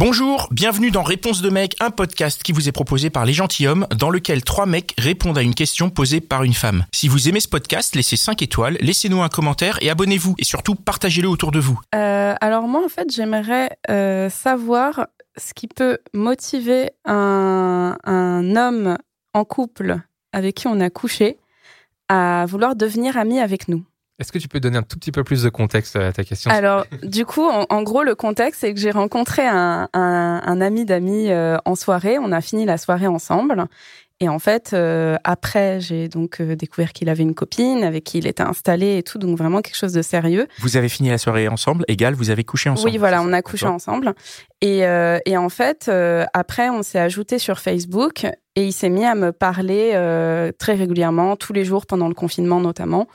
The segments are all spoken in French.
Bonjour, bienvenue dans Réponse de mec, un podcast qui vous est proposé par les gentilshommes, dans lequel trois mecs répondent à une question posée par une femme. Si vous aimez ce podcast, laissez 5 étoiles, laissez-nous un commentaire et abonnez-vous. Et surtout, partagez-le autour de vous. Euh, alors moi, en fait, j'aimerais euh, savoir ce qui peut motiver un, un homme en couple avec qui on a couché à vouloir devenir ami avec nous. Est-ce que tu peux donner un tout petit peu plus de contexte à ta question Alors, du coup, en, en gros, le contexte, c'est que j'ai rencontré un, un, un ami d'amis euh, en soirée. On a fini la soirée ensemble. Et en fait, euh, après, j'ai donc euh, découvert qu'il avait une copine avec qui il était installé et tout, donc vraiment quelque chose de sérieux. Vous avez fini la soirée ensemble, égal, vous avez couché ensemble Oui, voilà, on a couché ensemble. Et, euh, et en fait, euh, après, on s'est ajouté sur Facebook et il s'est mis à me parler euh, très régulièrement, tous les jours pendant le confinement notamment.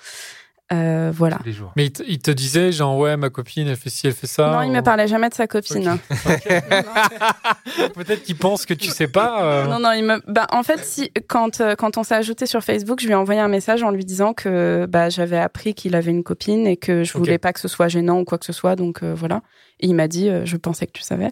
Euh, voilà. Tous les jours. Mais il te, il te disait, genre, ouais, ma copine, elle fait ci, elle fait ça. non, il me ou- parlait jamais de sa copine. Peut-être qu'il pense que tu sais pas. euh, Non, non, il me. Bah, en fait, si quand euh, quand on s'est ajouté sur Facebook, je lui ai envoyé un message en lui disant que bah j'avais appris qu'il avait une copine et que je Ok. voulais pas que ce soit gênant ou quoi que ce soit. Donc euh, voilà. Et il m'a dit, euh, je pensais que tu savais.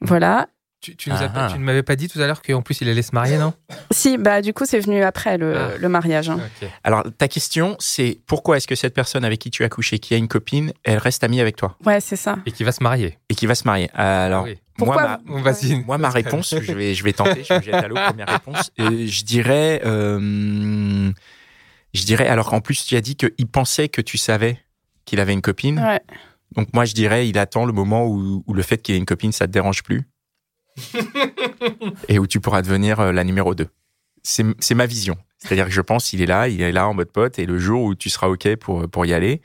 Voilà. Tu, tu nous as Ah, pas- ah. tu ne m'avais pas dit tout à l'heure qu'en plus il allait se marier, non? Si, bah du coup, c'est venu après le, Ah. le mariage. hein. Alors, ta question, c'est pourquoi est-ce que cette personne avec qui tu as couché, qui a une copine, elle reste amie avec toi? Ouais, c'est ça. Et qui va se marier. et qui va se marier Alors, Oui. moi, Pourquoi ma. Moi, ma réponse, je vais, je vais tenter, je me jette à l'eau, première réponse. Euh, je dirais, euh, je dirais, alors qu'en plus, tu as dit qu'il pensait que tu savais qu'il avait une copine. Ouais. Donc, moi, je dirais, il attend le moment où, où le fait qu'il ait une copine, ça te dérange plus. Et où tu pourras devenir euh, la numéro 2. C'est ma vision. C'est-à-dire que je pense, il est là, il est là en mode pote, et le jour où tu seras OK pour, pour y aller,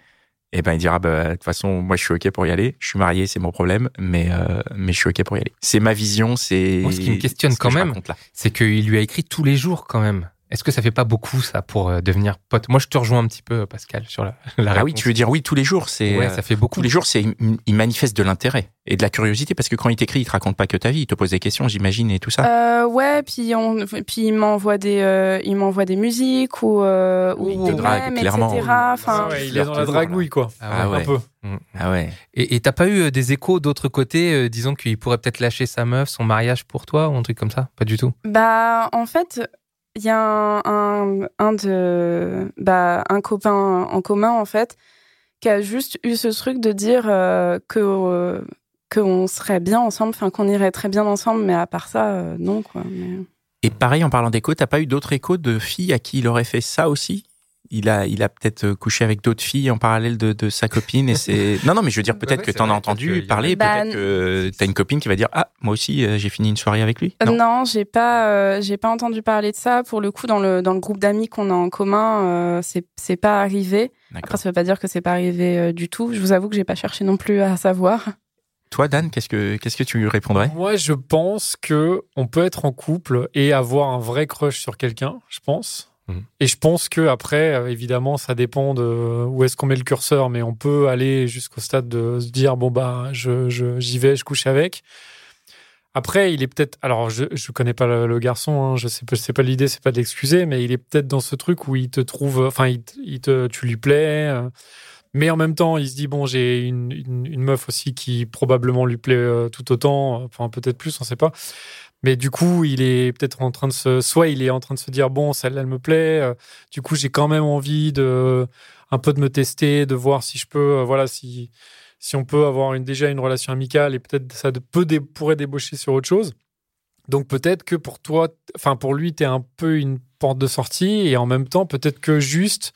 eh ben, il dira, bah, de toute façon, moi, je suis OK pour y aller. Je suis marié, c'est mon problème, mais, euh, mais je suis OK pour y aller. C'est ma vision, c'est. Ce qui me questionne ce quand même. C'est qu'il lui a écrit tous les jours quand même. Est-ce que ça fait pas beaucoup ça pour euh, devenir pote? Moi, je te rejoins un petit peu, Pascal, sur la, la Ah oui, tu veux dire oui tous les jours, c'est Ouais, ça fait beaucoup. tous les jours, c'est il- manifeste de l'intérêt et de la curiosité parce que quand il t'écrit, il te raconte pas que ta vie, il te pose des questions, j'imagine et tout ça. Euh, ouais, puis on, puis il m'envoie des, euh, il m'envoie des musiques ou, euh, ou il te drague, même, clairement. etc. Enfin, ah ouais, il est dans la dragouille, quoi. Ah ouais. ouais. Un peu. Ah ouais. Et et t'as pas eu euh, des échos d'autre côté, euh, disons qu'il pourrait peut-être lâcher sa meuf, son mariage pour toi ou un truc comme ça? Pas du tout. Bah, en fait, il y a un, un, de, bah, un copain en commun, en fait, qui a juste eu ce truc de dire euh, que, euh, qu'on serait bien ensemble, enfin, qu'on irait très bien ensemble, mais à part ça, euh, non, quoi. Et pareil, en parlant d'écho, t'as pas eu d'autres échos de filles à qui il aurait fait ça aussi? Il a, il a peut-être euh, couché avec d'autres filles en parallèle de, de sa copine et c'est. Non, non, mais je veux dire, peut-être Ouais, que t'en as entendu parler, Bah, peut-être que t'as une copine qui va dire Ah, moi aussi, euh, j'ai fini une soirée avec lui. Euh, Non. Non, j'ai pas, euh, j'ai pas entendu parler de ça. Pour le coup, dans le, dans le groupe d'amis qu'on a en commun, euh, c'est, c'est pas arrivé. Après, D'accord. ça veut pas dire que c'est pas arrivé euh, du tout. Je vous avoue que j'ai pas cherché non plus à savoir. Toi, Dan, qu'est-ce que, qu'est-ce que tu lui répondrais? Moi, je pense que on peut être en couple et avoir un vrai crush sur quelqu'un, je pense. Mhm. Et je pense que après, euh, évidemment, ça dépend de où est-ce qu'on met le curseur, mais on peut aller jusqu'au stade de se dire bon bah, je, j'y vais, je couche avec. Après, il est peut-être. Alors, je je connais pas le, garçon. hein, je sais pas. Sais pas l'idée. C'est pas de l'excuser, mais il est peut-être dans ce truc où il te trouve. Enfin, il, il te, tu lui plais. euh, mais en même temps, il se dit bon, j'ai une, une, meuf aussi qui probablement lui plaît euh, tout autant, enfin peut-être plus, on sait pas. Mais du coup, il est peut-être en train de se, soit il est en train de se dire bon, celle-là elle me plaît. euh, du coup, j'ai quand même envie de un peu de me tester, de voir si je peux, euh, voilà, si si on peut avoir déjà une relation amicale et peut-être ça peut pourrait débaucher sur autre chose. Donc peut-être que pour toi, enfin pour lui, tu es un peu une porte de sortie et en même temps peut-être que juste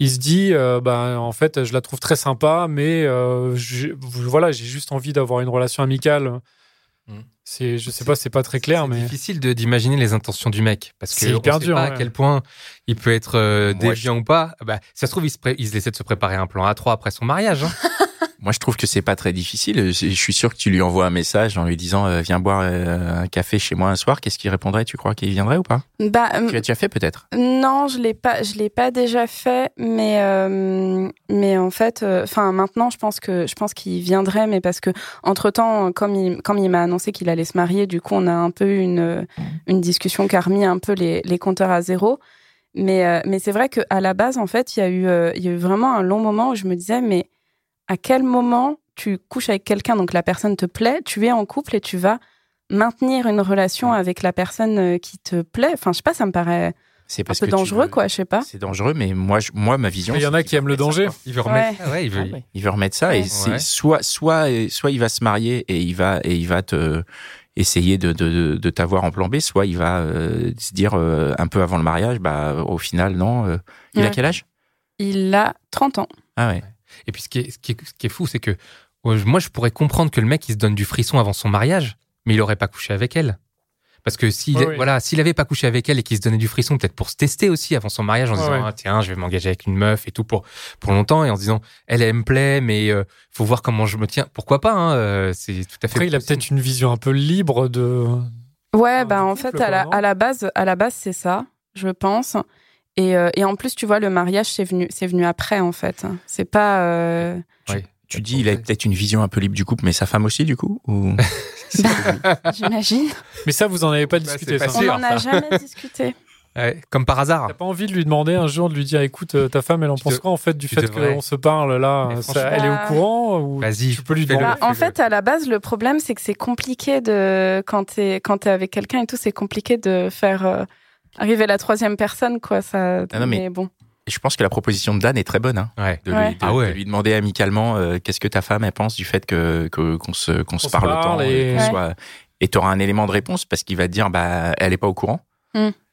il se dit euh, bah en fait je la trouve très sympa mais voilà j'ai juste envie d'avoir une relation amicale. C'est je sais pas c'est pas très clair C'est mais difficile de- d'imaginer les intentions du mec parce que C'est on hyper sait dur, pas à quel point il peut être euh, déviant ou pas. Bah, ça se trouve il se, pré- il se essaie de se préparer un plan A3 après son mariage. hein. Moi, je trouve que c'est pas très difficile. Je suis sûr que tu lui envoies un message en lui disant euh, Viens boire euh, un café chez moi un soir. Qu'est-ce qu'il répondrait? Tu crois qu'il viendrait ou pas? Bah, Tu l'as déjà fait peut-être? Non, je l'ai pas, je l'ai pas déjà fait, mais euh, mais en fait, enfin maintenant, je pense que je pense qu'il viendrait, mais parce que entre temps, comme il comme il m'a annoncé qu'il allait se marier, du coup, on a un peu eu une une discussion qui a remis un peu les les compteurs à zéro. Mais euh, mais c'est vrai que à la base, en fait, il y a eu euh, il y a eu vraiment un long moment où je me disais, mais à quel moment tu couches avec quelqu'un, donc la personne te plaît, tu es en couple et tu vas maintenir une relation avec la personne euh, qui te plaît? Enfin, je sais pas, ça me paraît C'est un peu que dangereux, veux- quoi, je sais pas. C'est dangereux, mais moi, je- moi, ma vision. Il y en a qui aiment le ça, danger. Il veut remettre Ouais. ça, ouais, il veut. Ah ouais, Il veut remettre ça et Ouais. c'est Ouais. soit soit soit il va se marier et il va et il va te essayer de de, de, de t'avoir en plan B, soit il va euh, se dire euh, un peu avant le mariage, bah au final non. euh, il a quel âge? Il a 30 ans. Ah ouais. Et puis ce qui est, ce qui est, ce qui est fou, c'est que moi, je pourrais comprendre que le mec, il se donne du frisson avant son mariage, mais il aurait pas couché avec elle. Parce que s'il Ouais, oui. voilà, s'il avait pas couché avec elle et qu'il se donnait du frisson, peut-être pour se tester aussi avant son mariage, en Ouais, disant ouais. ah, tiens, je vais m'engager avec une meuf et tout pour pour longtemps, et en se disant elle, elle me plaît, mais euh, faut voir comment je me tiens. Pourquoi pas hein, euh, C'est tout à fait. Après, il a peut-être une vision un peu libre de. Ouais, Ah, bah en couple, fait, à la, à la base, à la base, c'est ça, je pense. Et, euh, et en plus, tu vois, le mariage, c'est venu, c'est venu après, en fait. C'est pas. euh, Ouais. Tu dis il a peut-être une vision un peu libre du couple, mais sa femme aussi du coup ou? J'imagine. Mais ça, vous en avez pas Bah, discuté, c'est ça. pas On sûr, n'en a jamais discuté. Ouais, comme par hasard. T'as pas envie de lui demander un jour de lui dire écoute euh, ta femme elle en pense te- quoi en fait du fait qu'on se parle là? Ça- elle est au Bah, courant ou Vas-y, tu peux lui demander? Bah, en fait, à la base, le problème, c'est que c'est compliqué de quand t'es quand t'es avec quelqu'un et tout, c'est compliqué de faire euh, arriver la troisième personne, quoi. Ça. Ah non, mais- bon. Je pense que la proposition de Dan est très bonne. Hein, Ouais. de, Ouais. lui, de- Ah ouais. de lui demander amicalement euh, qu'est-ce que ta femme elle pense du fait que qu'on se qu'on se parle parle autant et- et qu'on Ouais. soit et t'auras un élément de réponse parce qu'il va te dire bah elle est pas au courant.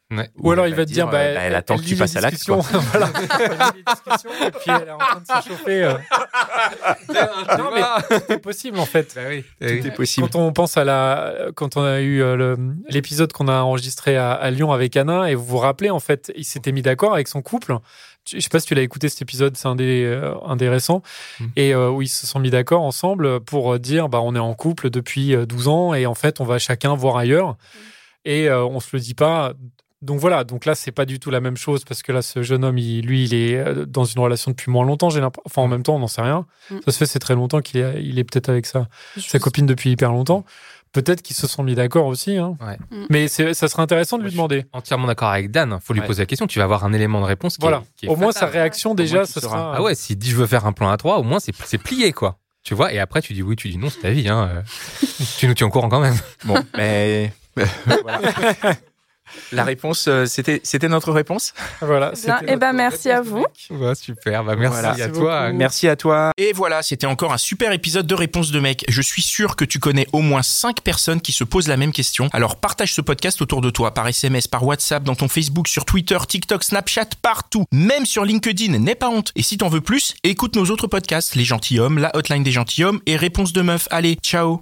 Ouais. ou alors il va te dire bah, euh, elle attend que tu les passes à l'acte. voilà et puis elle est en train de se chauffer euh. non mais c'est possible en fait Bah oui. Tout est possible. Quand on pense à la, quand on a eu euh, le- l'épisode qu'on a enregistré à, à Lyon avec Anna, et vous vous rappelez, en fait, il s'était mis d'accord avec son couple. Je sais pas si tu l'as écouté cet épisode, c'est un des, euh, un des récents, Mm. et euh, où ils se sont mis d'accord ensemble pour dire, bah, on est en couple depuis euh, 12 ans, et en fait, on va chacun voir ailleurs, et euh, on se le dit pas. Donc voilà, donc là c'est pas du tout la même chose parce que là ce jeune homme, il- lui, il est euh, dans une relation depuis moins longtemps. J'ai enfin en même temps, on n'en sait rien. Mm. Ça se fait, c'est très longtemps qu'il est, il est peut-être avec ça sa copine depuis hyper longtemps. Peut-être qu'ils se sont mis d'accord aussi. Hein. Ouais. Mm. Mais c'est- ça serait intéressant de lui demander. Entièrement d'accord avec Dan. Faut lui Ouais. poser la question. Tu vas avoir un élément de réponse qui Voilà. est, qui est Au moins, sa réaction, déjà, ce sera. Ah ouais, s'il dit je veux faire un plan à trois, au moins c'est c'est plié quoi. Tu vois, et après tu dis oui, tu dis non, c'est ta vie. Hein. euh. tu nous tiens au courant quand même. Bon, mais voilà. La réponse, euh, c'était c'était notre réponse. Voilà. Bien. c'était Eh ben, merci à vous. Ouais, super, bah merci Voilà. à Merci toi. Merci à toi. Et voilà, c'était encore un super épisode de Réponse de mec. Je suis sûr que tu connais au moins 5 personnes qui se posent la même question. Alors partage ce podcast autour de toi, par SMS, par WhatsApp, dans ton Facebook, sur Twitter, TikTok, Snapchat, partout. Même sur LinkedIn, n'aie pas honte. Et si t'en veux plus, écoute nos autres podcasts, Les Gentilhommes, La Hotline des Gentilhommes et Réponse de Meuf. Allez, ciao